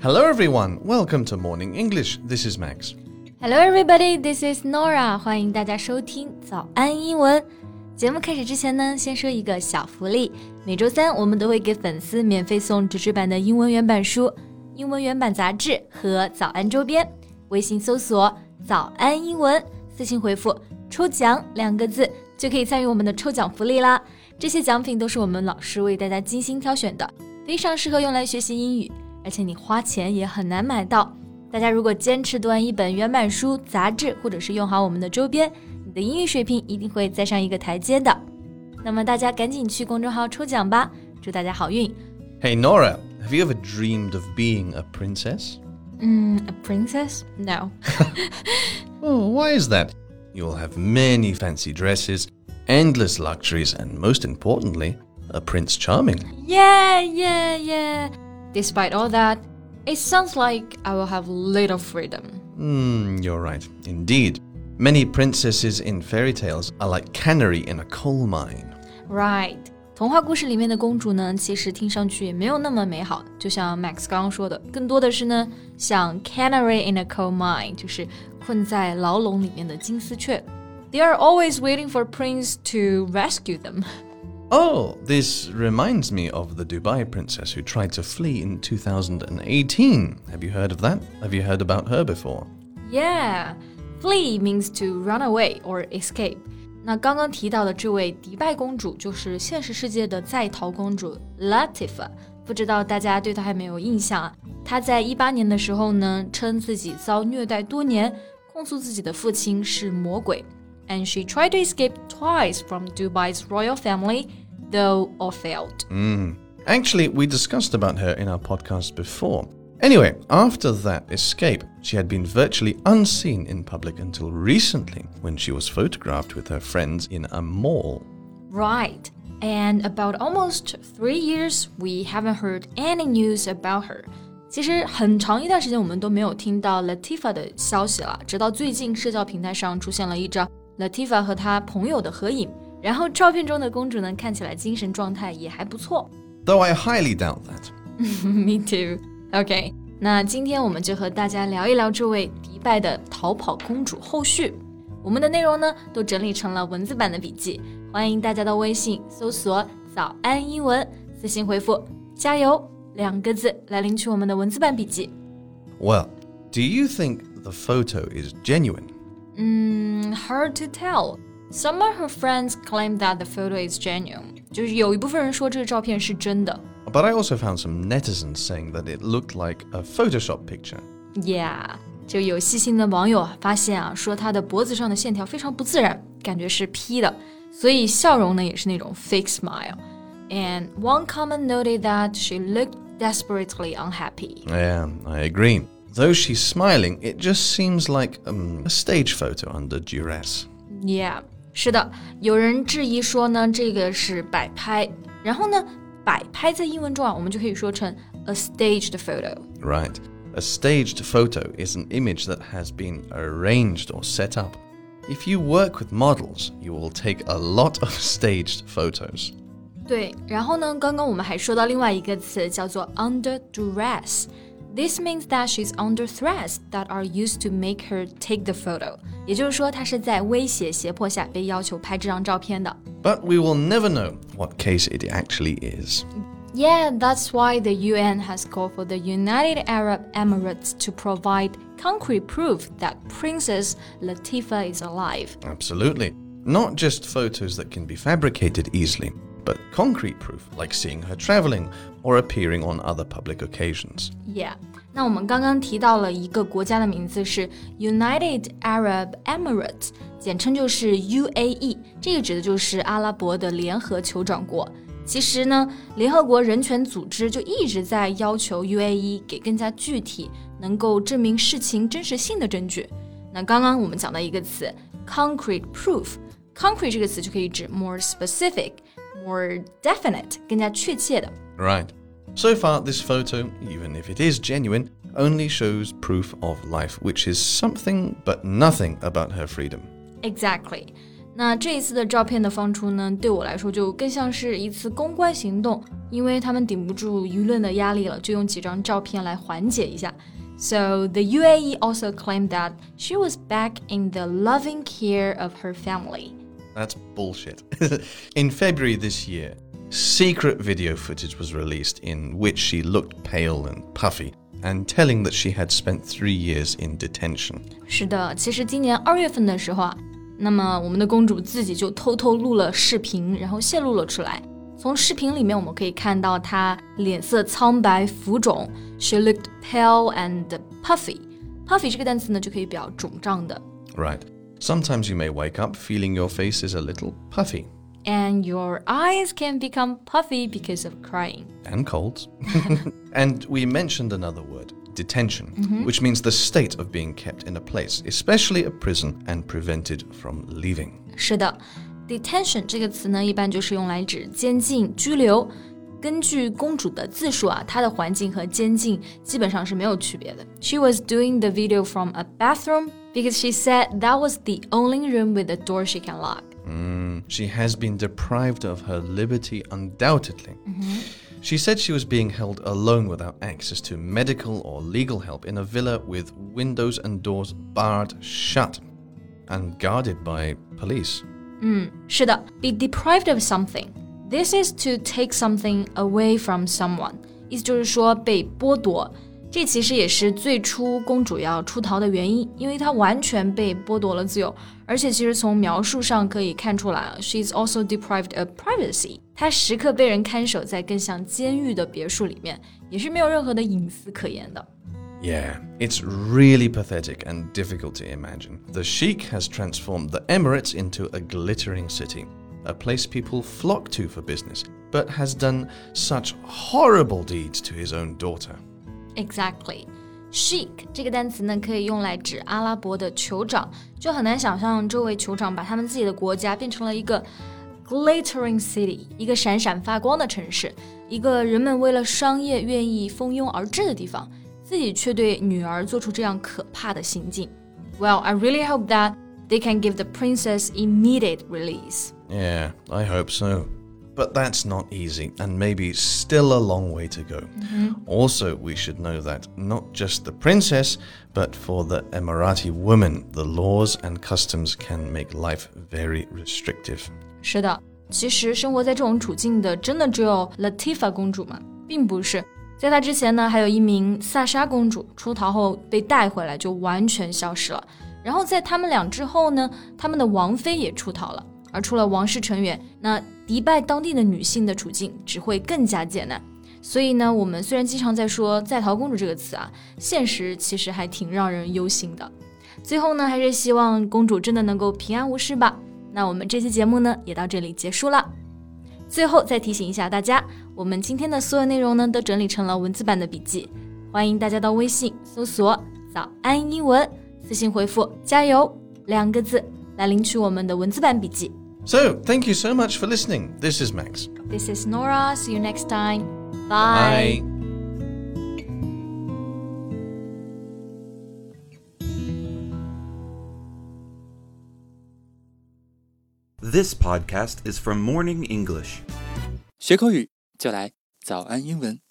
Hello, everyone. Welcome to Morning English. This is Max. Hello, everybody. This is Nora. 欢迎大家收听早安英文。节目开始之前呢，先说一个小福利。每周三我们都会给粉丝免费送纸质版的英文原版书、英文原版杂志和早安周边。微信搜索“早安英文”，私信回复“抽奖”两个字，就可以参与我们的抽奖福利啦。这些奖品都是我们老师为大家精心挑选的，非常适合用来学习英语。而且你花钱也很难买到。大家如果坚持读完一本原版书、杂志，或者是用好我们的周边，你的英语水平一定会再上一个台阶的。那么大家赶紧去公众号抽奖吧，祝大家好运。Hey Nora, have you ever dreamed of being a princess? Mm, a princess? No. oh, why is that? You'll have many fancy dresses, endless luxuries, and most importantly, a Prince Charming. Yeah, yeah, yeah. Despite all that, it sounds like I will have little freedom. Hmm, you're right. Indeed. Many princesses in fairy tales are like canary in a coal mine. Right. 童话故事里面的公主呢，其实听上去也没有那么美好，就像 Max 刚刚说的，更多的是呢，像 canary in a coal mine，就是困在牢笼里面的金丝雀。They are always waiting for prince to rescue them. Oh, this reminds me of the Dubai princess who tried to flee in 2018. Have you heard of that? Have you heard about her before? Yeah, flee means to run away or escape. 那刚刚提到的这位迪拜公主就是现实世界的在逃公主 Latifa，不知道大家对她还没有印象啊？她在一八年的时候呢，称自己遭虐待多年，控诉自己的父亲是魔鬼。 and she tried to escape twice from Dubai's royal family, though all failed. Mm. Actually, we discussed about her in our podcast before. Anyway, after that escape, she had been virtually unseen in public until recently when she was photographed with her friends in a mall. Right. And about almost three years, we haven't heard any news about her. 其实很长一段时间我们都没有听到 Latifa 的消息了，直到最近社交平台上出现了一张 Latifa 和她朋友的合影。然后照片中的公主呢，看起来精神状态也还不错。Though I highly doubt that. Me too. OK，那今天我们就和大家聊一聊这位迪拜的逃跑公主后续。我们的内容呢，都整理成了文字版的笔记，欢迎大家到微信搜索“早安英文”，私信回复“加油”两个字来领取我们的文字版笔记。Well, do you think the photo is genuine? Mm, hard to tell. Some of her friends claim that the photo is genuine. 就是有一部分人说这个照片是真的。But I also found some netizens saying that it looked like a Photoshop picture. Yeah，就有细心的网友发现啊，说她的脖子上的线条非常不自然，感觉是 P 的，所以笑容呢也是那种 fake smile. And one comment noted that she looked desperately unhappy. Yeah, I agree. Though she's smiling, it just seems like um, a stage photo under duress. Yeah，是的，有人质疑说呢，这个是摆拍。然后呢，摆拍在英文中啊，我们就可以说成 a staged photo. Right. A staged photo is an image that has been arranged or set up. If you work with models, you will take a lot of staged photos. 对，然后呢，刚刚我们还说到另外一个词叫做 under duress。 this means that she's under threats that are used to make her take the photo. 也就是说，她是在威胁、胁迫下被要求拍这张照片的。But we will never know what case it actually is. Yeah, that's why the UN has called for the United Arab Emirates to provide concrete proof that Princess Latifa is alive. Absolutely. Not just photos that can be fabricated easily but concrete proof, like seeing her traveling or appearing on other public occasions. Yeah. 那我们刚刚提到了一个国家的名字是 United Arab Emirates，简称就是 UAE，这个指的就是阿拉伯的联合酋长国。其实呢，联合国人权组织就一直在要求 UAE 给更加具体、能够证明事情真实性的证据。那刚刚我们讲到一个词 concrete proof，concrete 这个词就可以指 more specific。 more definite, 更加确切的。Right. So far, this photo, even if it is genuine, only shows proof of life, which is something but nothing about her freedom. Exactly. 那这一次的照片的放出呢，对我来说就更像是一次公关行动，因为他们顶不住舆论的压力了，就用几张照片来缓解一下。So the UAE also claimed that she was back in the loving care of her family. That's bullshit. in February this year, secret video footage was released in which she looked pale and puffy and telling that she had spent three years in detention. 是的，其实今年二月份的时候啊，那么我们的公主自己就偷偷录了视频，然后泄露了出来。从视频里面我们可以看到她脸色苍白、浮肿，she looked pale and puffy。puffy 这个单词呢就可以表肿胀的。Right. Sometimes you may wake up feeling your face is a little puffy. And your eyes can become puffy because of crying. And colds. and we mentioned another word detention, Mm-hmm. which means the state of being kept in a place, especially a prison, and prevented from leaving. 是的，detention 这个词呢，一般就是用来指监禁、拘留。根据公主的自述啊，她的环境和监禁基本上是没有区别的。She was doing the video from a bathroom because she said that was the only room with a door she can lock. She has been deprived of her liberty, undoubtedly. She said she was being held alone without access to medical or legal help in a villa with windows and doors barred shut and guarded by police. 是的，be deprived of something. This is to take something away from someone，意思就是说被剥夺。 这其实也是最初公主要出逃的原因，因为她完全被剥夺了自由，而且其实从描述上可以看出来啊，she is also deprived of privacy。她时刻被人看守在更像监狱的别墅里面，也是没有任何的隐私可言的。 Yeah, it's really pathetic and difficult to imagine. The Sheikh has transformed the Emirates into a glittering city, a place people flock to for business, but has done such horrible deeds to his own daughter. Exactly. Sheikh 这个单词呢，可以用来指阿拉伯的酋长，就很难想象这位酋长把他们自己的国家变成了一个 glittering city，一个闪闪发光的城市，一个人们为了商业愿意蜂拥而至的地方，自己却对女儿做出这样可怕的行径。Well, I really hope that they can give the princess immediate release. Yeah, I hope so. But that's not easy, and maybe still a long way to go. Also, we should know that not just the princess, but for the Emirati woman, the laws and customs can make life very restrictive. 是的，其实生活在这种处境的，真的只有 Latifa 公主吗？并不是，在她之前呢，还有一名萨莎公主出逃后被带回来就完全消失了。然后在他们俩之后呢，他们的王妃也出逃了。而除了王室成员，那 迪拜当地的女性的处境只会更加艰难。所以呢，我们虽然经常在说“在逃公主”这个词啊，现实其实还挺让人忧心的。最后呢，还是希望公主真的能够平安无事吧。那我们这期节目呢，也到这里结束了。最后再提醒一下大家，我们今天的所有内容呢，都整理成了文字版的笔记，欢迎大家到微信搜索“早安英文”，私信回复“加油”两个字来领取我们的文字版笔记。So, thank you so much for listening. This is Max. This is Nora. See you next time. Bye. This podcast is from Morning English. 学口语就来早安英文。